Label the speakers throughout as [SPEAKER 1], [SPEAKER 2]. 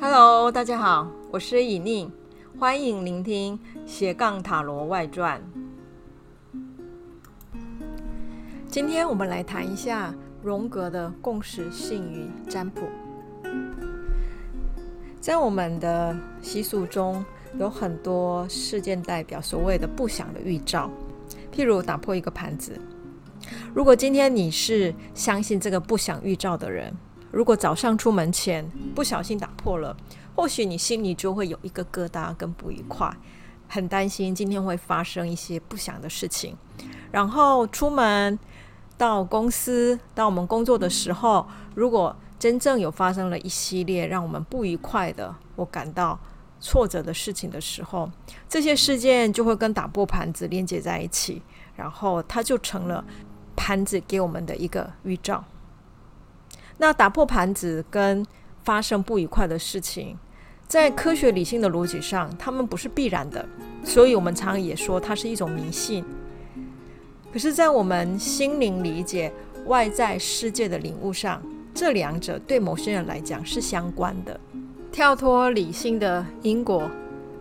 [SPEAKER 1] Hello，大家好，我是以宁，欢迎聆听斜杠塔罗外传。今天我们来谈一下荣格的共识性与占卜。在我们的习俗中，有很多事件代表所谓的不祥的预兆，譬如打破一个盘子。如果今天你是相信这个不祥预兆的人，如果早上出门前不小心打破了，或许你心里就会有一个疙瘩跟不愉快，很担心今天会发生一些不祥的事情。然后出门到公司，到我们工作的时候，如果真正有发生了一系列让我们不愉快的，我感到挫折的事情的时候，这些事件就会跟打破盘子连接在一起，然后它就成了盘子给我们的一个预兆。那打破盘子跟发生不愉快的事情，在科学理性的逻辑上，它们不是必然的，所以我们常常也说它是一种迷信。可是，在我们心灵理解外在世界的领悟上，这两者对某些人来讲是相关的。跳脱理性的因果，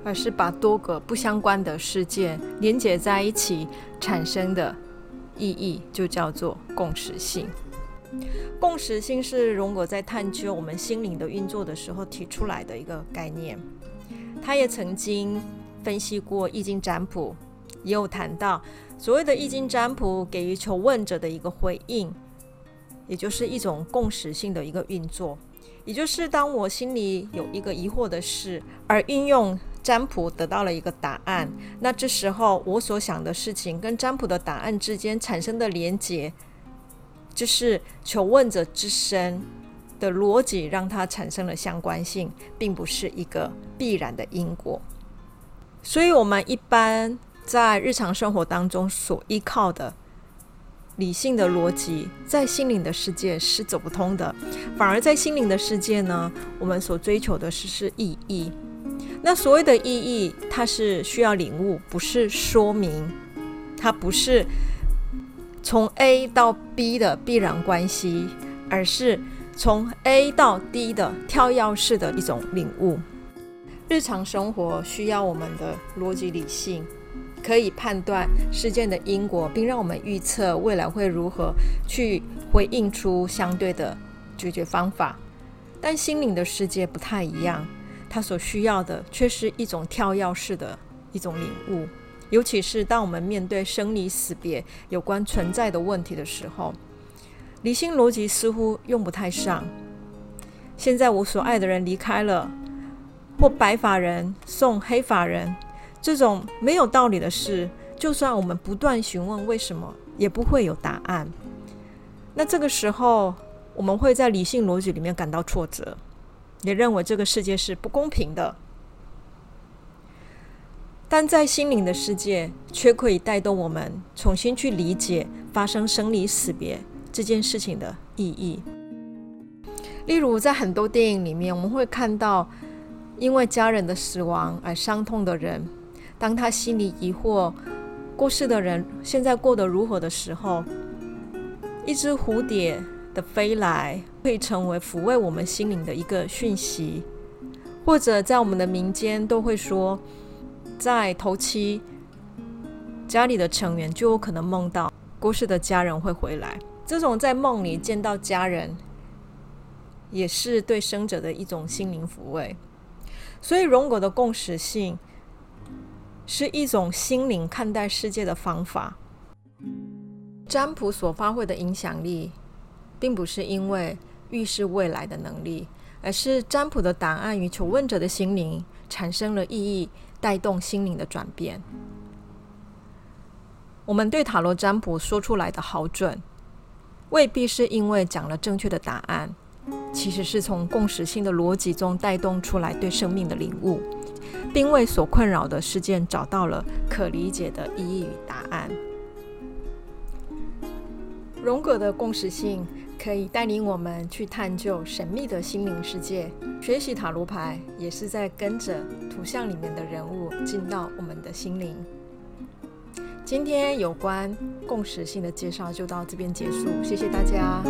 [SPEAKER 1] 而是把多个不相关的事件连接在一起产生的意义，就叫做共识性。共识性是荣格在探究我们心灵的运作的时候提出来的一个概念。他也曾经分析过易经占卜，也有谈到所谓的易经占卜给予求问者的一个回应，也就是一种共识性的一个运作。也就是当我心里有一个疑惑的事，而运用占卜得到了一个答案，那这时候我所想的事情跟占卜的答案之间产生的连结，就是求问者之身的逻辑让它产生了相关性，并不是一个必然的因果。所以，我们一般在日常生活当中所依靠的。理性的逻辑在心灵的世界是走不通的，反而在心灵的世界呢，我们所追求的是是意义。那所谓的意义，它是需要领悟，不是说明，它不是从 A 到 B 的必然关系，而是从 A 到 D 的跳跃式的一种领悟。日常生活需要我们的逻辑理性。可以判断事件的因果，并让我们预测未来会如何去回应出相对的解决方法。但心灵的世界不太一样，他所需要的却是一种跳跃式的一种领悟。尤其是当我们面对生离死别有关存在的问题的时候，理性逻辑似乎用不太上。现在我所爱的人离开了，或白发人送黑发人。这种没有道理的事，就算我们不断询问为什么，也不会有答案。那这个时候，我们会在理性逻辑里面感到挫折，也认为这个世界是不公平的。但在心灵的世界，却可以带动我们重新去理解发生生离死别这件事情的意义。例如，在很多电影里面，我们会看到因为家人的死亡而伤痛的人。当他心里疑惑过世的人现在过得如何的时候，一只蝴蝶的飞来会成为抚慰我们心灵的一个讯息，或者在我们的民间都会说，在头七，家里的成员就有可能梦到过世的家人会回来。这种在梦里见到家人，也是对生者的一种心灵抚慰。所以荣格的共识性。是一种心灵看待世界的方法。占卜所发挥的影响力，并不是因为预示未来的能力，而是占卜的答案与求问者的心灵产生了意义，带动心灵的转变。我们对塔罗占卜说出来的好准，未必是因为讲了正确的答案，其实是从共识性的逻辑中带动出来对生命的领悟。并为所困扰的事件找到了可理解的意义与答案。荣格的共识性可以带领我们去探究神秘的心灵世界。学习塔罗牌也是在跟着图像里面的人物进到我们的心灵。今天有关共识性的介绍就到这边结束谢谢大家。